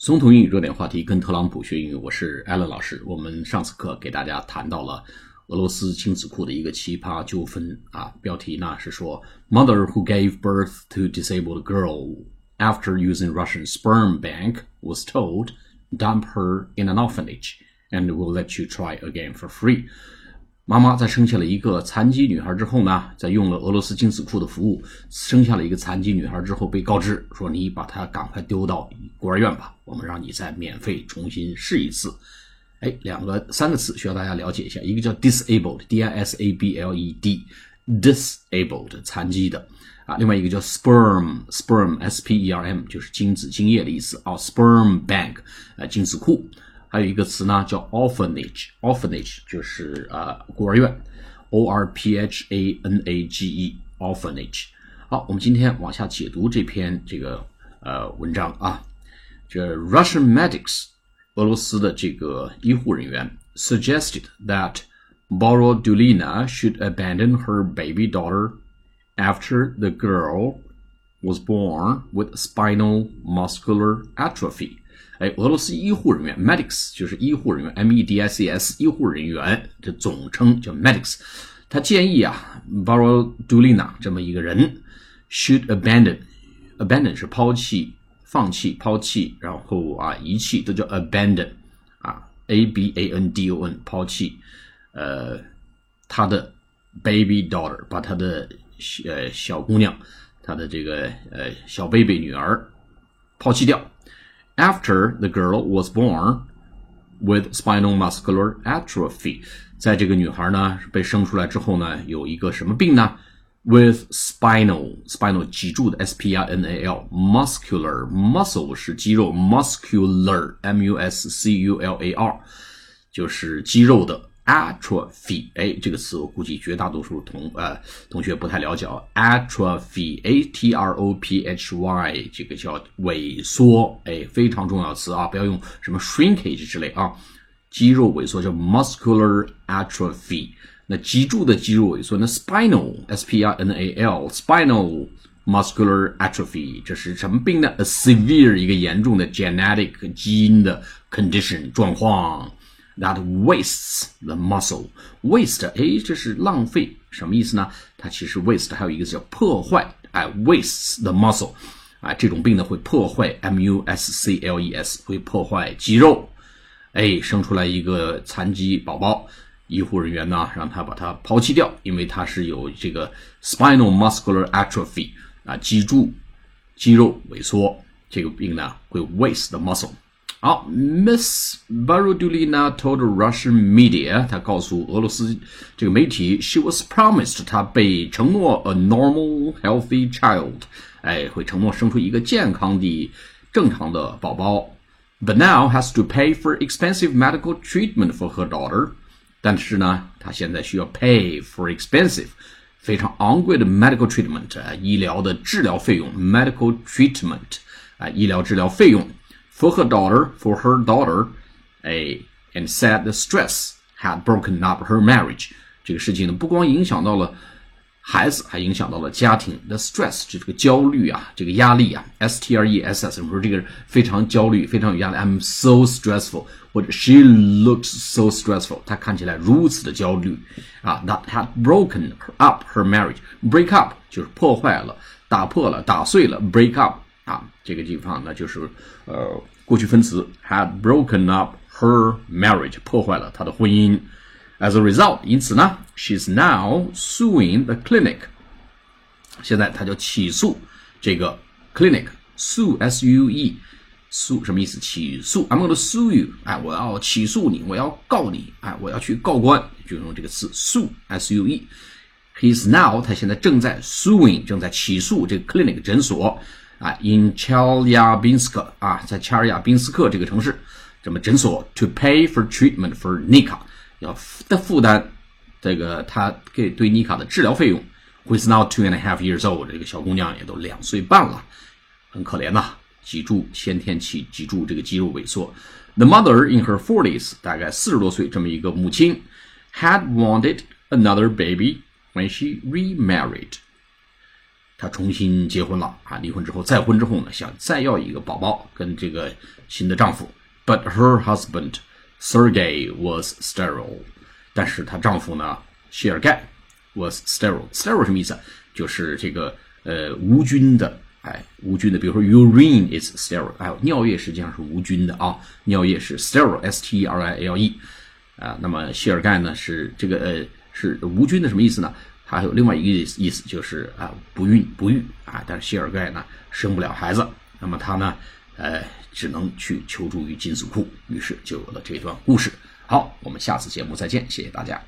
松同英语热点话题，跟特朗普学英语，我是艾伦老师。我们上次课给大家谈到了俄罗斯亲子库的一个奇葩纠纷啊，标题呢是说，Mother who gave birth to disabled girl after using Russian sperm bank was told dump her in an orphanage and will let you try again for free。 妈妈在生下了一个残疾女孩之后呢，在用了俄罗斯精子库的服务，生下了一个残疾女孩之后，被告知说：“你把她赶快丢到孤儿院吧，我们让你再免费重新试一次。”哎，两个三个词需要大家了解一下，一个叫 disabled，d i s a b l e d，disabled 残疾的啊，另外一个叫 sperm，sperm，s p e r m 就是精子精液的意思啊，sperm bank 啊，精子库。还有一个词呢，叫 orphanage，orphanage 就是呃孤儿院，o r p h a n a g e，orphanage。好，我们今天往下解读这篇这个呃文章啊，这 Russian medics，俄罗斯的这个医护人员 suggested that Borodulina should abandon her baby daughter after the girl was born with spinal muscular atrophy。 哎，俄罗斯医护人员 medics 就是医护人员 m e d i c s 医护人员的总称叫 medics。他建议啊 b a r o d u l i n a 这么一个人 should abandon，abandon 是抛弃、放弃、抛弃，然后啊遗弃都叫 abandon 啊 a b a n d o n 抛弃，呃，他的 baby daughter 把他的呃小姑娘，他的这个呃小 baby 女儿抛弃掉。after the girl was born with spinal muscular atrophy，在这个女孩呢被生出来之后呢，有一个什么病呢？with spinal spinal 脊柱的 s p i n a l muscular muscle 是肌肉 muscular m u s c u l a r 就是肌肉的 atrophy，哎，这个词我估计绝大多数同呃同学不太了解啊。atrophy，a t r o p h y，这个叫萎缩，哎，非常重要词啊，不要用什么 shrinkage 之类啊。肌肉萎缩叫 muscular atrophy，那脊柱的肌肉萎缩，那 spinal，s p i n a l，spinal muscular atrophy，这是什么病呢？a severe 一个严重的 genetic 基因的 condition 状况。That wastes the muscle. Waste，哎，这是浪费，什么意思呢？它其实 waste 还有一个叫破坏，哎，wastes the muscle，啊，这种病呢会破坏 m u s c l e s，会破坏肌肉，哎，生出来一个残疾宝宝，医护人员呢让他把它抛弃掉，因为他是有这个 spinal muscular atrophy，啊，脊柱肌肉萎缩，这个病呢会 waste the muscle。好，Miss Barodulina told Russian media，她告诉俄罗斯这个媒体，she was promised，她被承诺 a normal healthy child，哎，会承诺生出一个健康的、正常的宝宝，but now has to pay for expensive medical treatment for her daughter。但是呢，她现在需要 pay for expensive，非常昂贵的 medical treatment，医疗的治疗费用，medical treatment，啊，医疗治疗费用。 for her daughter, for her daughter, a and said the stress had broken up her marriage. 这个事情呢，不光影响到了孩子，还影响到了家庭。The stress 就这个焦虑啊，这个压力啊，S T R E S S，我们说这个人非常焦虑，非常有压力。I'm so stressful，或者 She looks so stressful，她看起来如此的焦虑啊。That had broken up her marriage. Break up 就是破坏了，打破了，打碎了。Break up 啊，这个地方呢就是呃 过去分词 had broken up her marriage，破坏了她的婚姻。As a result，因此呢，she's now suing the clinic。现在她就起诉这个 clinic，sue s u e。诉什么意思？起诉，I'm going to sue you，哎，我要起诉你，我要告你，哎，我要去告官，就用这个词 sue，s u e。He's now，他现在正在 suing，正在起诉这个 clinic 诊所。啊，in Chelyabinsk 啊，在恰尔亚宾斯克这个城市，这么诊所 to pay for treatment for Nika 要的负担这个他给对妮卡的治疗费用。Who is now two and a half years old？这个小姑娘也都两岁半了，很可怜呐，脊柱先天起脊柱这个肌肉萎缩。The mother in her forties，大概四十多岁，这么一个母亲，had wanted another baby when she remarried。她重新结婚了啊，离婚之后再婚之后呢，想再要一个宝宝跟这个新的丈夫，but her husband Sergey was sterile，但是她丈夫呢，谢尔盖 was sterile，sterile 什么意思？就是这个呃无菌的，哎，无菌的，比如说 urine is sterile，哎，尿液实际上是无菌的啊，尿液是 sterile，s t e r i l e，啊，那么谢尔盖呢是这个呃是无菌的什么意思呢？还有另外一个意思，意思就是啊，不孕不育啊，但是谢尔盖呢生不了孩子，那么他呢，呃，只能去求助于金子库，于是就有了这段故事。好，我们下次节目再见，谢谢大家。